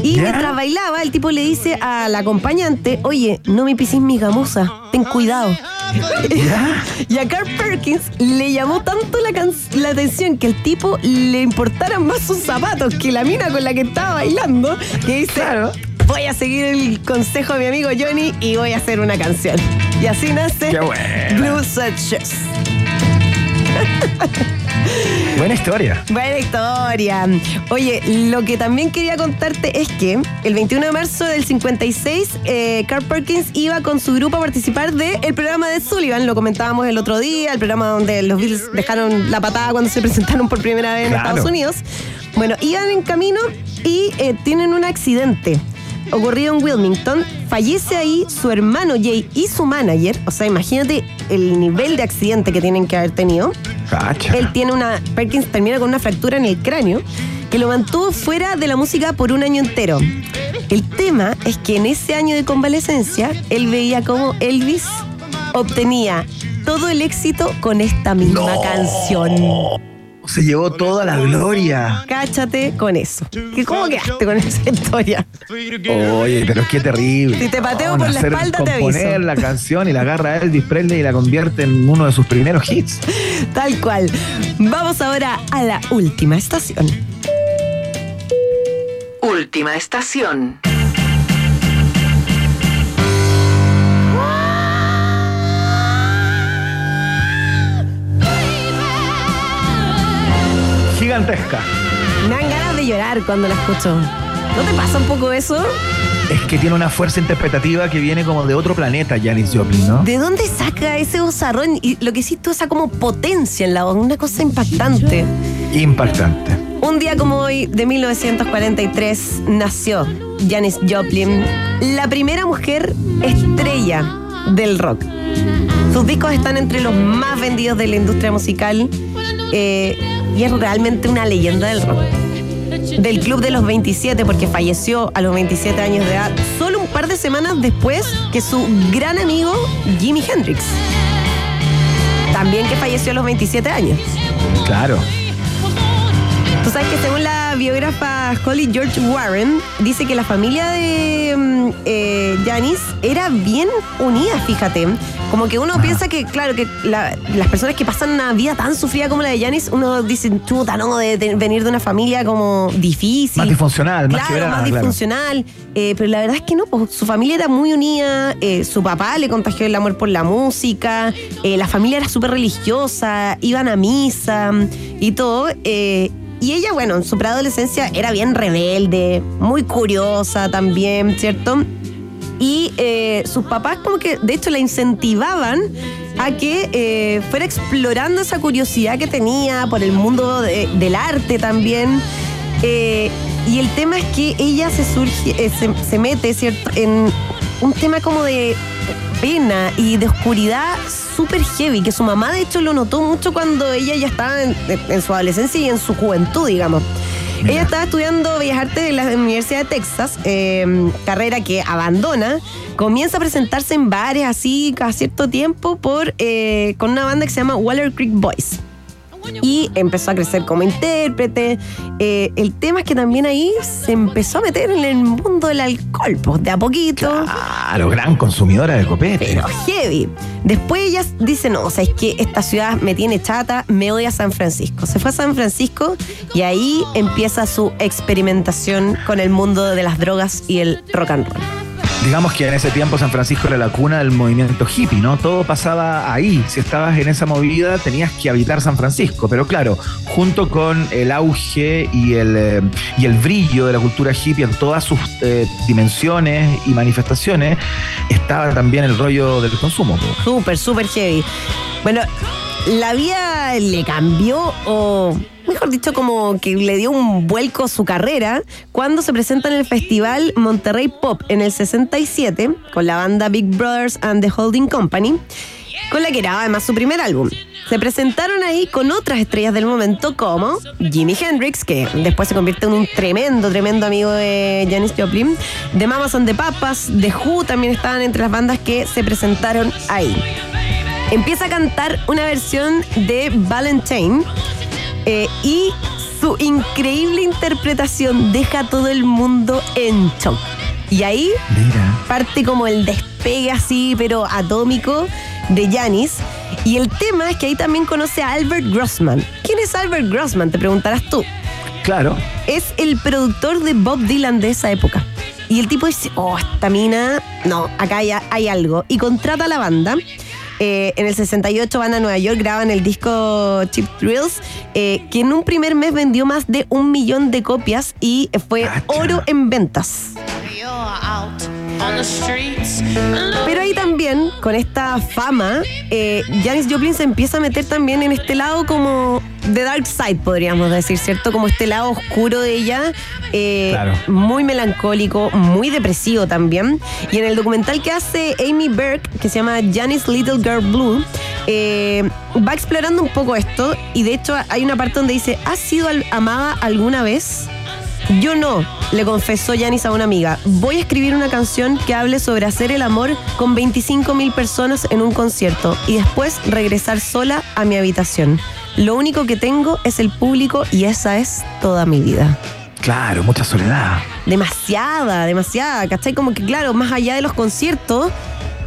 Y Ya. mientras bailaba, el tipo le dice al acompañante, oye, no me pisís mis gamuzas, ten cuidado. y a Carl Perkins le llamó tanto la, can- la atención que el tipo le importaran más sus zapatos que la mina con la que estaba bailando, que dice, voy a seguir el consejo de mi amigo Johnny y voy a hacer una canción. Y así nace. Blue Shoes. Buena historia. Buena historia. Oye, lo que también quería contarte es que el 21 de marzo del 56, eh, Carl Perkins iba con su grupo a participar del programa de Sullivan. Lo comentábamos el otro día, el programa donde los Beatles dejaron la patada cuando se presentaron por primera vez en Claro. Estados Unidos. Bueno, iban en camino y eh, tienen un accidente. Ocurrido en Wilmington, fallece ahí su hermano Jay y su manager. O sea, imagínate el nivel de accidente que tienen que haber tenido. Cacha. Él tiene una. Perkins termina con una fractura en el cráneo que lo mantuvo fuera de la música por un año entero. El tema es que en ese año de convalecencia, él veía cómo Elvis obtenía todo el éxito con esta misma canción. Se llevó toda la gloria. Cáchate con eso. ¿Qué, ¿Cómo quedaste con esa historia? Oye, pero qué terrible. Si te pateo por la hacer- espalda, te componer aviso. la canción y la agarra a Elvis Presley y la convierte en uno de sus primeros hits. Tal cual. Vamos ahora a la última estación. Última estación. Gigantesca. Me dan ganas de llorar cuando la escucho. ¿No te pasa un poco eso? Es que tiene una fuerza interpretativa que viene como de otro planeta, Janis Joplin, ¿no? ¿De dónde saca ese bozarrón? Y lo que hiciste, esa como potencia en la voz, una cosa impactante. Impactante. Un día como hoy, de 1943, nació Janis Joplin, la primera mujer estrella del rock. Sus discos están entre los más vendidos de la industria musical eh, y es realmente una leyenda del rock. Del Club de los 27, porque falleció a los 27 años de edad, solo un par de semanas después que su gran amigo Jimi Hendrix. También que falleció a los 27 años. Claro. Tú sabes que según la biógrafa Holly George Warren, dice que la familia de mm, eh, Janis era bien unida, fíjate. Como que uno piensa que, claro, que la- las personas que pasan una vida tan sufrida como la de Janis, uno dice, chuta, no, de, de venir de una familia como difícil. Más disfuncional, más Claro, quebrada, más claro. disfuncional. Eh, pero la verdad es que no, pues, su familia era muy unida, eh, su papá le contagió el amor por la música, eh, la familia era súper religiosa, iban a misa y todo. Y ella, bueno, en su preadolescencia era bien rebelde, muy curiosa también, ¿cierto? Y eh, sus papás como que de hecho la incentivaban a que eh, fuera explorando esa curiosidad que tenía por el mundo de- del arte también. Eh, y el tema es que ella se surge, se mete, ¿cierto?, en un tema como de pena y de oscuridad súper heavy, que su mamá de hecho lo notó mucho cuando ella ya estaba en, en su adolescencia y en su juventud, digamos. Ella estaba estudiando Bellas Artes en la Universidad de Texas, eh, carrera que abandona. Comienza a presentarse en bares así cada cierto tiempo por, eh, con una banda que se llama Waller Creek Boys. Y empezó a crecer como intérprete. Eh, el tema es que también ahí se empezó a meter en el mundo del alcohol, pues de a poquito. Claro, gran consumidora de copete. Pero heavy. Después ella dice, no, o sea, es que esta ciudad me tiene chata, me odia San Francisco. Se fue a San Francisco y ahí empieza su experimentación con el mundo de las drogas y el rock and roll. Digamos que en ese tiempo San Francisco era la cuna del movimiento hippie, ¿no? Todo pasaba ahí. Si estabas en esa movida tenías que habitar San Francisco. Pero claro, junto con el auge y el, eh, y el brillo de la cultura hippie en todas sus eh, dimensiones y manifestaciones, estaba también el rollo del consumo. Súper, súper heavy. Bueno, la vida le cambió o, mejor dicho, como que le dio un vuelco su carrera cuando se presenta en el festival Monterrey Pop en el 67 con la banda Big Brothers and the Holding Company. con la que era además su primer álbum. Se presentaron ahí con otras estrellas del momento como Jimi Hendrix, que después se convierte en un tremendo, tremendo amigo de Janis Joplin. The Mamas and the Papas, The Who también estaban entre las bandas que se presentaron ahí. Empieza a cantar una versión de Valentine eh, y su increíble interpretación deja a todo el mundo en shock. Y ahí parte como el despegue así, pero atómico, de Janis. Y el tema es que ahí también conoce a Albert Grossman. ¿Quién es Albert Grossman? Te preguntarás tú. Claro. Es el productor de Bob Dylan de esa época. Y el tipo dice, oh, esta mina, no, acá hay, hay algo. Y contrata a la banda. Eh, en el 68 van a Nueva York, graban el disco Cheap Thrills, eh, que en un primer mes vendió más de un millón de copias y fue oro en ventas. Pero ahí también, con esta fama, eh, Janis Joplin se empieza a meter también en este lado como de dark side, podríamos decir, ¿cierto? Como este lado oscuro de ella, eh, Claro. muy melancólico, muy depresivo también. Y en el documental que hace Amy Burke, que se llama Janis Little Girl Blue, eh, va explorando un poco esto y de hecho hay una parte donde dice, ¿has sido al- amada alguna vez? Yo no, le confesó Janis a una amiga. Voy a escribir una canción que hable sobre hacer el amor con 25 mil personas en un concierto y después regresar sola a mi habitación. Lo único que tengo es el público y esa es toda mi vida. Claro, mucha soledad. Demasiada, demasiada, ¿cachai? Como que claro, más allá de los conciertos,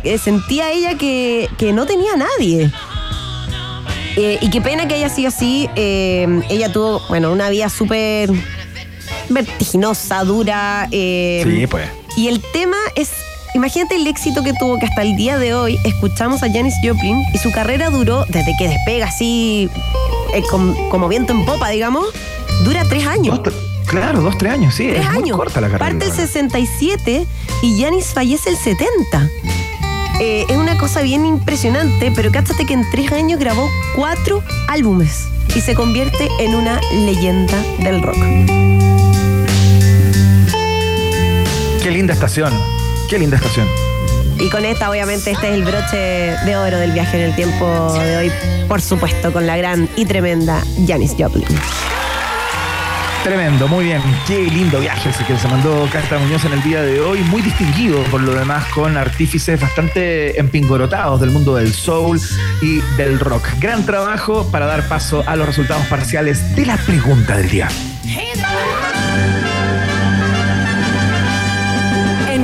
eh, sentía ella que, que no tenía a nadie. Eh, y qué pena que haya sido así. eh, ella tuvo, bueno, una vida súper vertiginosa, dura. eh, Sí, pues. y el tema es, imagínate el éxito que tuvo que hasta el día de hoy escuchamos a Janis Joplin y su carrera duró desde que despega así eh, com- como viento en popa, digamos, dura tres años. Claro, dos, tres años, sí. Tres es muy años. corta la carrera. Parte el 67 y Janis fallece el 70. Eh, es una cosa bien impresionante, pero cáchate que en tres años grabó cuatro álbumes y se convierte en una leyenda del rock. Qué linda estación. Qué linda estación. Y con esta, obviamente, este es el broche de oro del viaje en el tiempo de hoy, por supuesto, con la gran y tremenda Janis Joplin. Tremendo, muy bien. Qué lindo viaje ese que se mandó Carta Muñoz en el día de hoy. Muy distinguido por lo demás con artífices bastante empingorotados del mundo del soul y del rock. Gran trabajo para dar paso a los resultados parciales de la pregunta del día.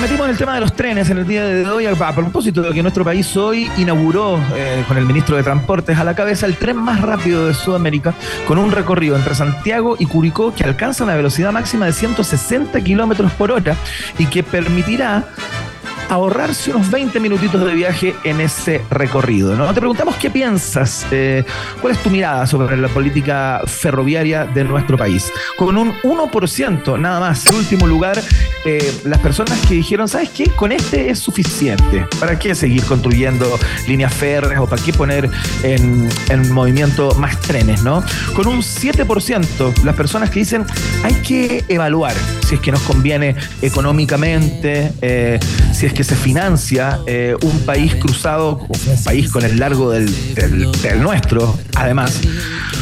Metimos en el tema de los trenes en el día de hoy. A propósito de que nuestro país hoy inauguró eh, con el ministro de Transportes a la cabeza el tren más rápido de Sudamérica con un recorrido entre Santiago y Curicó que alcanza una velocidad máxima de 160 kilómetros por hora y que permitirá ahorrarse unos 20 minutitos de viaje en ese recorrido. ¿no? Te preguntamos qué piensas, eh, cuál es tu mirada sobre la política ferroviaria de nuestro país. Con un 1% nada más, en último lugar, eh, las personas que dijeron, ¿sabes qué? Con este es suficiente. ¿Para qué seguir construyendo líneas férreas o para qué poner en, en movimiento más trenes? ¿no? Con un 7% las personas que dicen, hay que evaluar si es que nos conviene económicamente, eh, si es que se financia eh, un país cruzado, un país con el largo del, del- del nuestro, además,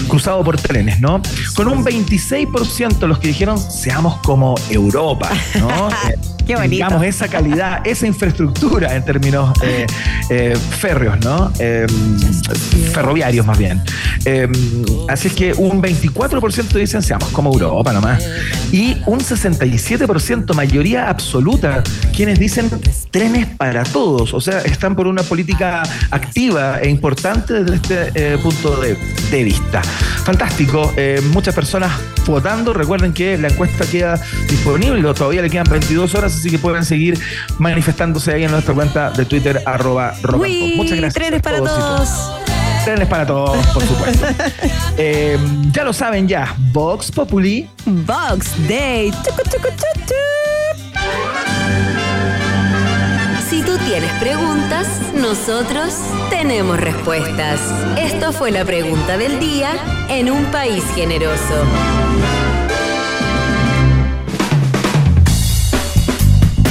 cruzado por trenes, ¿no? Con un 26% los que dijeron seamos como Europa, ¿no? Eh, Qué bonito. Digamos, esa calidad, esa infraestructura en términos eh, eh, férreos, ¿no? Eh, ferroviarios más bien. Eh, así es que un 24% dicen seamos como Europa nomás. Y un 67%, mayoría absoluta, quienes dicen trenes para todos. O sea, están por una política activa e importante desde este eh, punto de, de vista. Fantástico. Eh, muchas personas votando. Recuerden que la encuesta queda disponible. Todavía le quedan 22 horas, así que pueden seguir manifestándose ahí en nuestra cuenta de Twitter, arroba. Uy, Muchas gracias. trenes para todos todos. Trenes para todos, por supuesto. Eh, ya lo saben ya. Vox Populi. Vox Day. Chucu, chucu, chu, preguntas, nosotros tenemos respuestas. Esto fue la pregunta del día en un país generoso.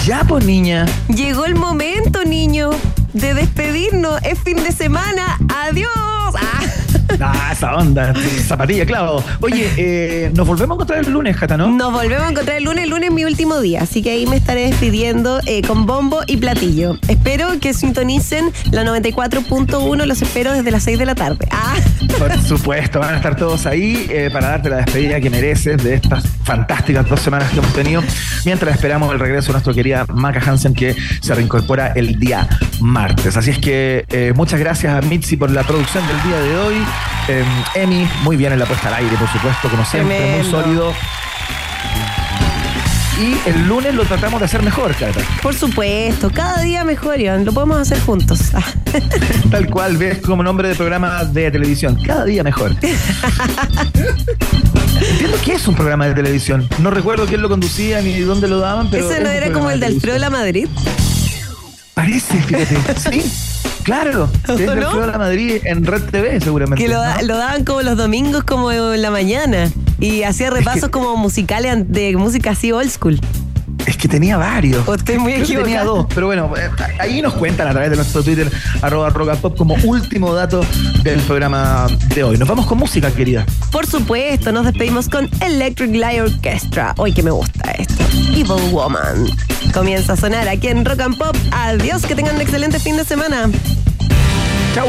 Ya, pues niña. Llegó el momento, niño, de despedirnos. Es fin de semana. Adiós. Ah. Esa onda, zapatilla, claro. Oye, eh, nos volvemos a encontrar el lunes, Jata, ¿no? Nos volvemos a encontrar el lunes. El lunes es mi último día, así que ahí me estaré despidiendo eh, con bombo y platillo. Espero que sintonicen la 94.1. Los espero desde las 6 de la tarde. Ah. Por supuesto, van a estar todos ahí eh, para darte la despedida que mereces de estas fantásticas dos semanas que hemos tenido, mientras esperamos el regreso de nuestra querida Maca Hansen que se reincorpora el día martes. Así es que eh, muchas gracias a Mitzi por la producción del día de hoy. Eh, Emi, muy bien en la puesta al aire, por supuesto, como siempre, muy sólido. Y el lunes lo tratamos de hacer mejor, Cata. Por supuesto, cada día mejor, Iván. Lo podemos hacer juntos. Ah. Tal cual, ves como nombre de programa de televisión. Cada día mejor. Entiendo que es un programa de televisión. No recuerdo quién lo conducía ni dónde lo daban, pero. Ese es no era como el de del televisión. Alfredo La Madrid. Parece, fíjate. Sí, claro. Es ¿No? Alfredo La Madrid en Red TV, seguramente. Que lo, ¿no? lo daban como los domingos, como en la mañana. Y hacía repasos como musicales de música así old school. Es que tenía varios. O estoy muy que tenía dos, pero bueno, eh, ahí nos cuentan a través de nuestro Twitter, arroba rocapop, como último dato del programa de hoy. Nos vamos con música, querida. Por supuesto, nos despedimos con Electric Light Orchestra. Hoy que me gusta esto. Evil Woman. Comienza a sonar aquí en Rock and Pop. Adiós, que tengan un excelente fin de semana. Chau.